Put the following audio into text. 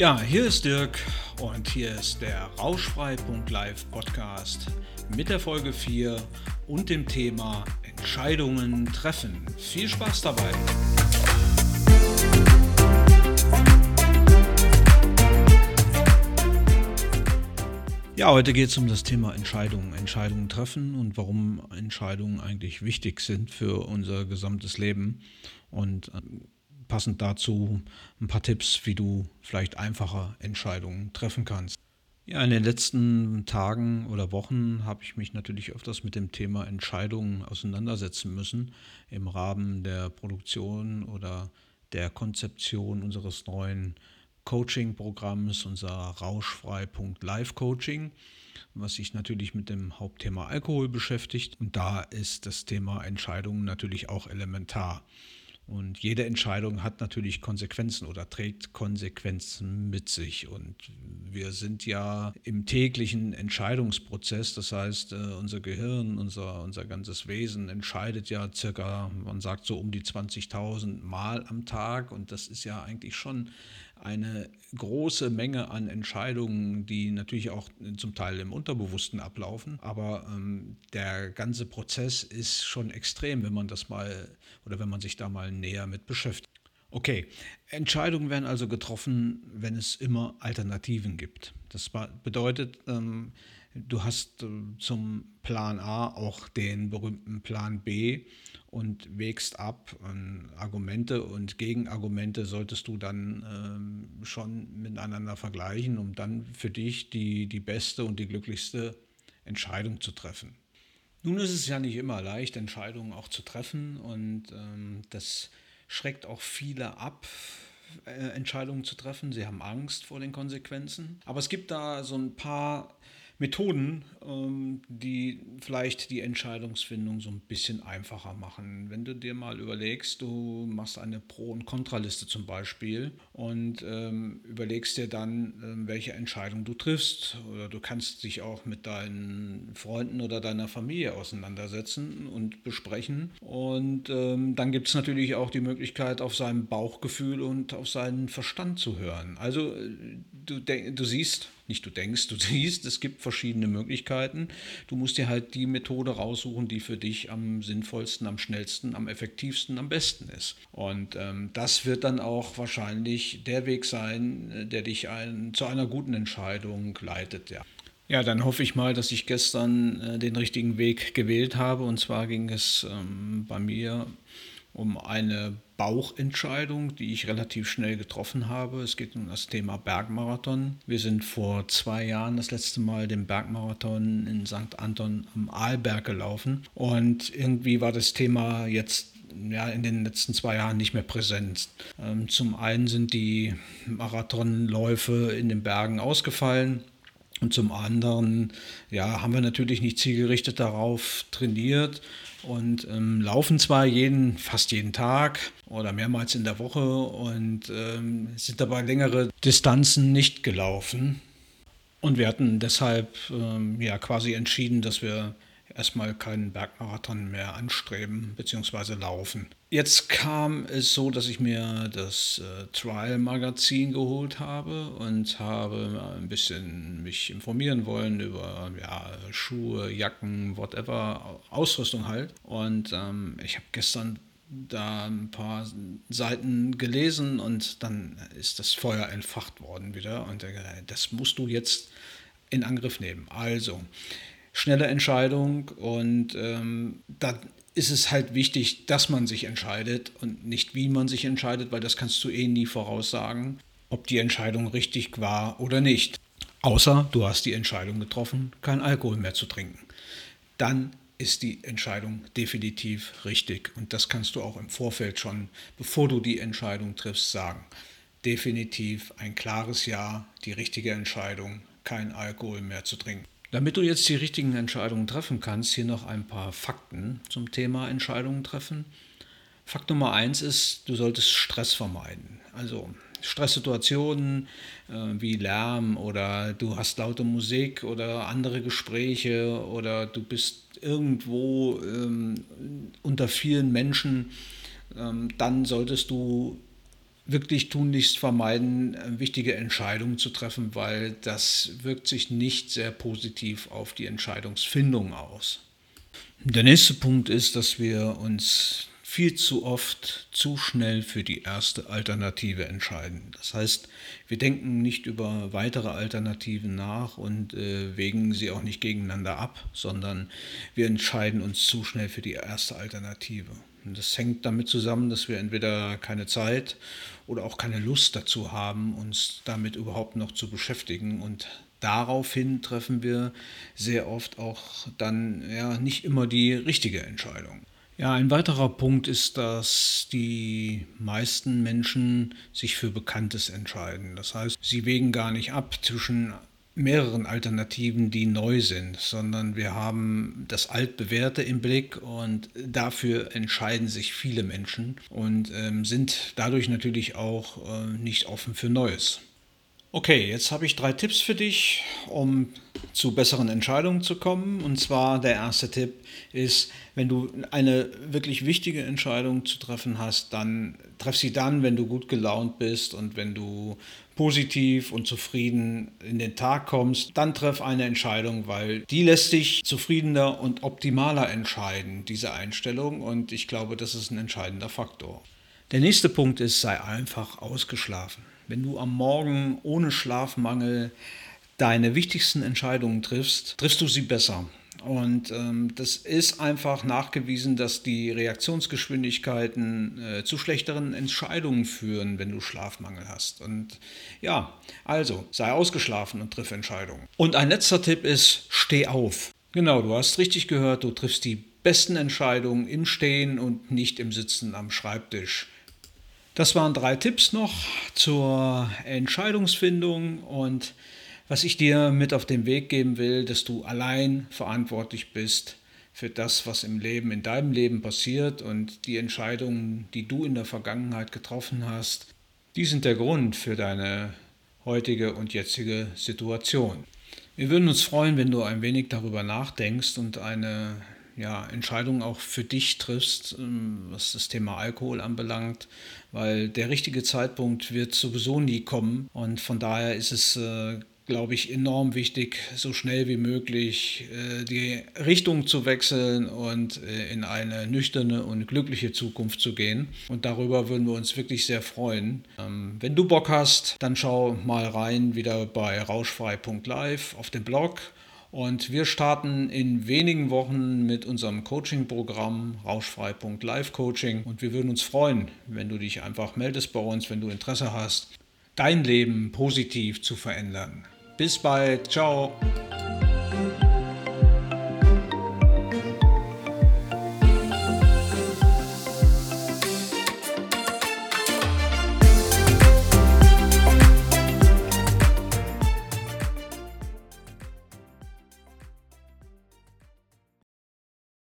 Ja, hier ist Dirk und hier ist der Rauschfrei.live Podcast mit der Folge 4 und dem Thema Entscheidungen treffen. Viel Spaß dabei! Ja, heute geht es um das Thema Entscheidungen, Entscheidungen treffen und warum Entscheidungen eigentlich wichtig sind für unser gesamtes Leben. Und ähm, passend dazu ein paar Tipps, wie du vielleicht einfacher Entscheidungen treffen kannst. Ja, in den letzten Tagen oder Wochen habe ich mich natürlich öfters mit dem Thema Entscheidungen auseinandersetzen müssen im Rahmen der Produktion oder der Konzeption unseres neuen Coaching-Programms, unser Rauschfrei.live-Coaching, was sich natürlich mit dem Hauptthema Alkohol beschäftigt. Und da ist das Thema Entscheidungen natürlich auch elementar. Und jede Entscheidung hat natürlich Konsequenzen oder trägt Konsequenzen mit sich. Und wir sind ja im täglichen Entscheidungsprozess. Das heißt, äh, unser Gehirn, unser, unser ganzes Wesen entscheidet ja circa, man sagt so um die 20.000 Mal am Tag. Und das ist ja eigentlich schon eine große Menge an Entscheidungen, die natürlich auch zum Teil im Unterbewussten ablaufen. Aber ähm, der ganze Prozess ist schon extrem, wenn man das mal oder wenn man sich da mal näher mit beschäftigt. Okay, Entscheidungen werden also getroffen, wenn es immer Alternativen gibt. Das bedeutet, ähm, du hast äh, zum Plan A auch den berühmten Plan B und wägst ab. Argumente und Gegenargumente solltest du dann ähm, schon miteinander vergleichen, um dann für dich die, die beste und die glücklichste Entscheidung zu treffen. Nun ist es ja nicht immer leicht, Entscheidungen auch zu treffen und ähm, das schreckt auch viele ab, äh, Entscheidungen zu treffen. Sie haben Angst vor den Konsequenzen. Aber es gibt da so ein paar Methoden, ähm, die vielleicht die Entscheidungsfindung so ein bisschen einfacher machen. Wenn du dir mal überlegst, du machst eine Pro- und Kontraliste zum Beispiel und ähm, überlegst dir dann, ähm, welche Entscheidung du triffst. Oder du kannst dich auch mit deinen Freunden oder deiner Familie auseinandersetzen und besprechen. Und ähm, dann gibt es natürlich auch die Möglichkeit, auf sein Bauchgefühl und auf seinen Verstand zu hören. Also äh, du, du siehst, nicht du denkst, du siehst, es gibt verschiedene Möglichkeiten. Du musst dir halt die Methode raussuchen, die für dich am sinnvollsten, am schnellsten, am effektivsten, am besten ist. Und ähm, das wird dann auch wahrscheinlich der Weg sein, äh, der dich ein, zu einer guten Entscheidung leitet. Ja. Ja, dann hoffe ich mal, dass ich gestern äh, den richtigen Weg gewählt habe. Und zwar ging es ähm, bei mir um eine Bauchentscheidung, die ich relativ schnell getroffen habe. Es geht um das Thema Bergmarathon. Wir sind vor zwei Jahren das letzte Mal den Bergmarathon in St. Anton am Arlberg gelaufen. Und irgendwie war das Thema jetzt ja, in den letzten zwei Jahren nicht mehr präsent. Ähm, zum einen sind die Marathonläufe in den Bergen ausgefallen. Und zum anderen ja, haben wir natürlich nicht zielgerichtet darauf trainiert und ähm, laufen zwar jeden, fast jeden Tag oder mehrmals in der Woche und ähm, sind dabei längere Distanzen nicht gelaufen. Und wir hatten deshalb ähm, ja quasi entschieden, dass wir erstmal keinen Bergmarathon mehr anstreben bzw. laufen. Jetzt kam es so, dass ich mir das äh, Trial-Magazin geholt habe und habe ein bisschen mich informieren wollen über ja, Schuhe, Jacken, whatever, Ausrüstung halt. Und ähm, ich habe gestern da ein paar Seiten gelesen und dann ist das Feuer entfacht worden wieder. Und äh, das musst du jetzt in Angriff nehmen. Also, schnelle Entscheidung und ähm, da ist es halt wichtig, dass man sich entscheidet und nicht wie man sich entscheidet, weil das kannst du eh nie voraussagen, ob die Entscheidung richtig war oder nicht. Außer du hast die Entscheidung getroffen, kein Alkohol mehr zu trinken. Dann ist die Entscheidung definitiv richtig und das kannst du auch im Vorfeld schon, bevor du die Entscheidung triffst, sagen. Definitiv ein klares Ja, die richtige Entscheidung, kein Alkohol mehr zu trinken. Damit du jetzt die richtigen Entscheidungen treffen kannst, hier noch ein paar Fakten zum Thema Entscheidungen treffen. Fakt Nummer eins ist, du solltest Stress vermeiden. Also Stresssituationen äh, wie Lärm oder du hast laute Musik oder andere Gespräche oder du bist irgendwo ähm, unter vielen Menschen, ähm, dann solltest du wirklich tunlichst vermeiden, äh, wichtige Entscheidungen zu treffen, weil das wirkt sich nicht sehr positiv auf die Entscheidungsfindung aus. Der nächste Punkt ist, dass wir uns viel zu oft zu schnell für die erste Alternative entscheiden. Das heißt, wir denken nicht über weitere Alternativen nach und äh, wägen sie auch nicht gegeneinander ab, sondern wir entscheiden uns zu schnell für die erste Alternative. Das hängt damit zusammen, dass wir entweder keine Zeit oder auch keine Lust dazu haben, uns damit überhaupt noch zu beschäftigen. Und daraufhin treffen wir sehr oft auch dann ja nicht immer die richtige Entscheidung. Ja, ein weiterer Punkt ist, dass die meisten Menschen sich für Bekanntes entscheiden. Das heißt, sie wägen gar nicht ab zwischen mehreren Alternativen, die neu sind, sondern wir haben das Altbewährte im Blick und dafür entscheiden sich viele Menschen und ähm, sind dadurch natürlich auch äh, nicht offen für Neues. Okay, jetzt habe ich drei Tipps für dich, um zu besseren Entscheidungen zu kommen. Und zwar der erste Tipp ist, wenn du eine wirklich wichtige Entscheidung zu treffen hast, dann treff sie dann, wenn du gut gelaunt bist und wenn du positiv und zufrieden in den Tag kommst, dann treff eine Entscheidung, weil die lässt dich zufriedener und optimaler entscheiden, diese Einstellung. Und ich glaube, das ist ein entscheidender Faktor. Der nächste Punkt ist, sei einfach ausgeschlafen. Wenn du am Morgen ohne Schlafmangel deine wichtigsten Entscheidungen triffst, triffst du sie besser. Und ähm, das ist einfach nachgewiesen, dass die Reaktionsgeschwindigkeiten äh, zu schlechteren Entscheidungen führen, wenn du Schlafmangel hast. Und ja, also sei ausgeschlafen und triff Entscheidungen. Und ein letzter Tipp ist, steh auf. Genau, du hast richtig gehört, du triffst die besten Entscheidungen im Stehen und nicht im Sitzen am Schreibtisch. Das waren drei Tipps noch zur Entscheidungsfindung und was ich dir mit auf den Weg geben will, dass du allein verantwortlich bist für das, was im Leben, in deinem Leben passiert und die Entscheidungen, die du in der Vergangenheit getroffen hast, die sind der Grund für deine heutige und jetzige Situation. Wir würden uns freuen, wenn du ein wenig darüber nachdenkst und eine ja, Entscheidungen auch für dich triffst, ähm, was das Thema Alkohol anbelangt, weil der richtige Zeitpunkt wird sowieso nie kommen und von daher ist es äh, glaube ich, enorm wichtig, so schnell wie möglich äh, die Richtung zu wechseln und äh, in eine nüchterne und glückliche Zukunft zu gehen. Und darüber würden wir uns wirklich sehr freuen. Ähm, wenn du Bock hast, dann schau mal rein wieder bei rauschfrei.live auf dem Blog und wir starten in wenigen Wochen mit unserem Coaching-Programm rauschfrei.live Coaching. Und wir würden uns freuen, wenn du dich einfach meldest bei uns, wenn du Interesse hast, dein Leben positiv zu verändern. Bis bald. Ciao.